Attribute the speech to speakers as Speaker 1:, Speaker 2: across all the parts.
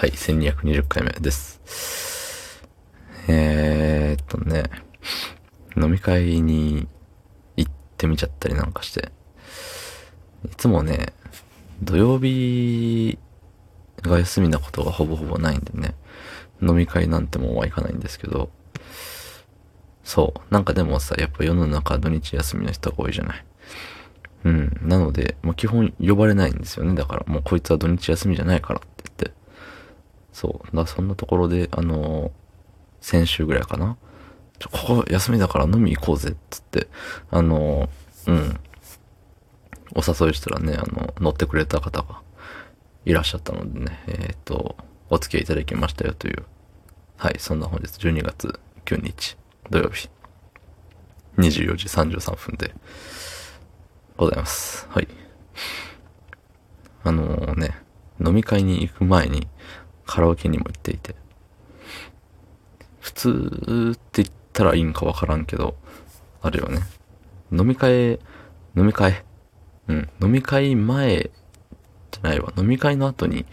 Speaker 1: はい、1220回目です。えー、っとね、飲み会に行ってみちゃったりなんかして、いつもね、土曜日が休みなことがほぼほぼないんでね、飲み会なんてもうはいかないんですけど、そう。なんかでもさ、やっぱ世の中土日休みの人が多いじゃない。うん。なので、もう基本呼ばれないんですよね。だからもうこいつは土日休みじゃないからって言って。そう。だそんなところで、あのー、先週ぐらいかな。ちょ、ここ休みだから飲み行こうぜっつって、あのー、うん。お誘いしたらね、あの、乗ってくれた方がいらっしゃったのでね、えっ、ー、と、お付き合いいただきましたよという。はい、そんな本日12月9日土曜日24時33分でございます。はい。あのー、ね、飲み会に行く前にカラオケにも行っていて、普通って言ったらいいんかわからんけど、あるよね。飲み会、飲み会、うん、飲み会前じゃないわ。飲み会の後に、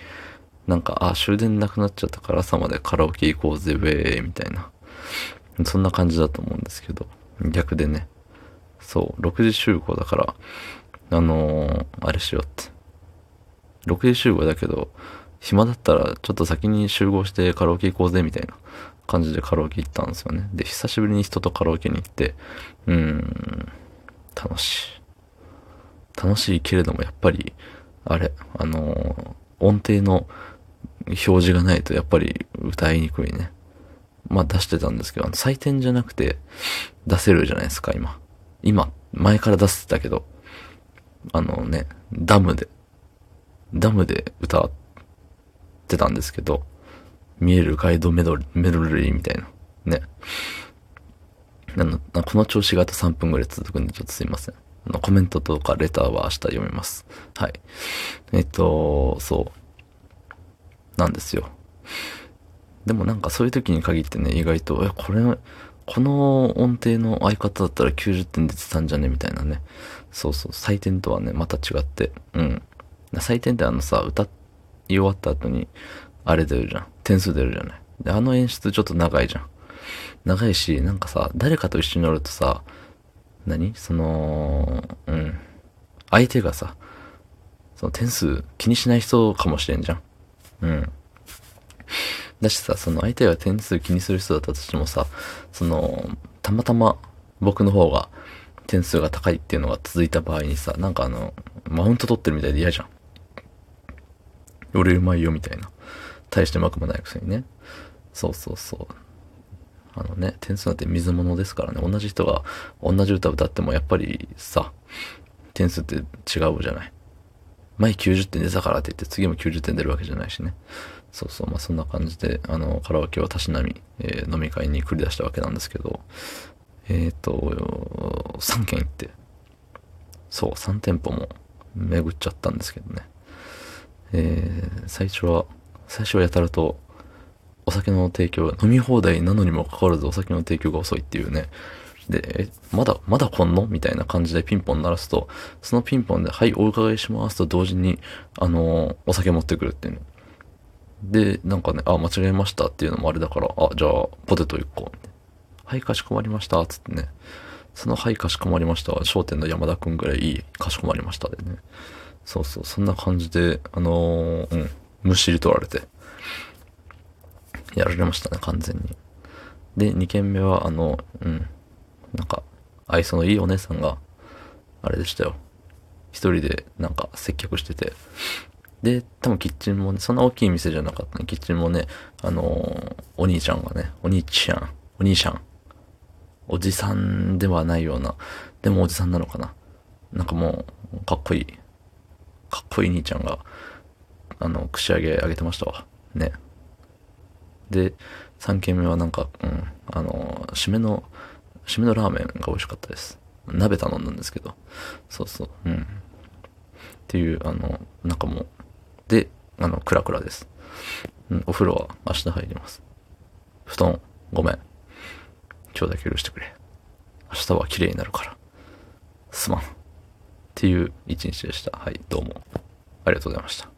Speaker 1: なんか、あ、終電なくなっちゃったから朝までカラオケ行こうぜ、ウェーみたいな。そんな感じだと思うんですけど、逆でね。そう、6時集合だから、あのー、あれしようって。6時集合だけど、暇だったらちょっと先に集合してカラオケ行こうぜみたいな感じでカラオケ行ったんですよね。で、久しぶりに人とカラオケに行って、うーん、楽しい。楽しいけれどもやっぱり、あれ、あのー、音程の表示がないとやっぱり歌いにくいね。まあ出してたんですけど、採点じゃなくて出せるじゃないですか、今。今、前から出してたけど、あのね、ダムで、ダムで歌ってたんですけど、見えるガイドメドメドレーみたいな。ね。あの、この調子があと3分ぐらい続くんでちょっとすいません。あの、コメントとかレターは明日読みます。はい。えっと、そう。なんですよ。でもなんかそういう時に限ってね、意外と、え、これ、この音程の相方だったら90点出てたんじゃね？みたいなね。そうそう、採点とはね、また違って。うん。採点ってあのさ、歌っい終わった後に、あれ出るじゃん。点数出るじゃない。で、あの演出ちょっと長いじゃん。長いし、なんかさ、誰かと一緒に乗るとさ、何？その、うん。相手がさ、その点数気にしない人かもしれんじゃん。うん。だしさ、その相手が点数気にする人だったとしてもさ、その、たまたま僕の方が点数が高いっていうのが続いた場合にさ、なんかあの、マウント取ってるみたいで嫌じゃん。俺うまいよみたいな。大してうまくもないくせにね。そうそうそう。あのね、点数なんて水物ですからね。同じ人が同じ歌歌ってもやっぱりさ、点数って違うじゃない。前90点出たからって言って次も90点出るわけじゃないしね。そうそう、まあそんな感じで、あの、カラオケをたしなみ、えー、飲み会に繰り出したわけなんですけど、えっ、ー、と、3軒行って、そう、3店舗も巡っちゃったんですけどね。えー、最初は、最初はやたらと、お酒の提供、飲み放題なのにもかかわらずお酒の提供が遅いっていうね。で、え、まだ、まだ来んのみたいな感じでピンポン鳴らすと、そのピンポンで、はい、お伺いしますと同時に、あのー、お酒持ってくるっていうね。で、なんかね、あ、間違えましたっていうのもあれだから、あ、じゃあ、ポテト1個。はい、かしこまりました。つってね。その、はい、かしこまりましたは、商店の山田くんぐらいいい、かしこまりましたでね。そうそう、そんな感じで、あのー、うん、むしり取られて、やられましたね、完全に。で、2軒目は、あの、うん、なんか、愛想のいいお姉さんが、あれでしたよ。一人で、なんか、接客してて、で、多分キッチンもね、そんな大きい店じゃなかったね。キッチンもね、あのー、お兄ちゃんがね、お兄ちゃん、お兄ちゃん、おじさんではないような、でもおじさんなのかな。なんかもう、かっこいい、かっこいい兄ちゃんが、あの、串揚げあげてましたわ。ね。で、3軒目はなんか、うん、あの、締めの、締めのラーメンが美味しかったです。鍋頼んだんですけど、そうそう、うん。っていう、あの、なんかもう、で、あの、クラクラです。うん、お風呂は明日入ります。布団、ごめん。今日だけ許してくれ。明日は綺麗になるから。すまん。っていう一日でした。はい、どうも。ありがとうございました。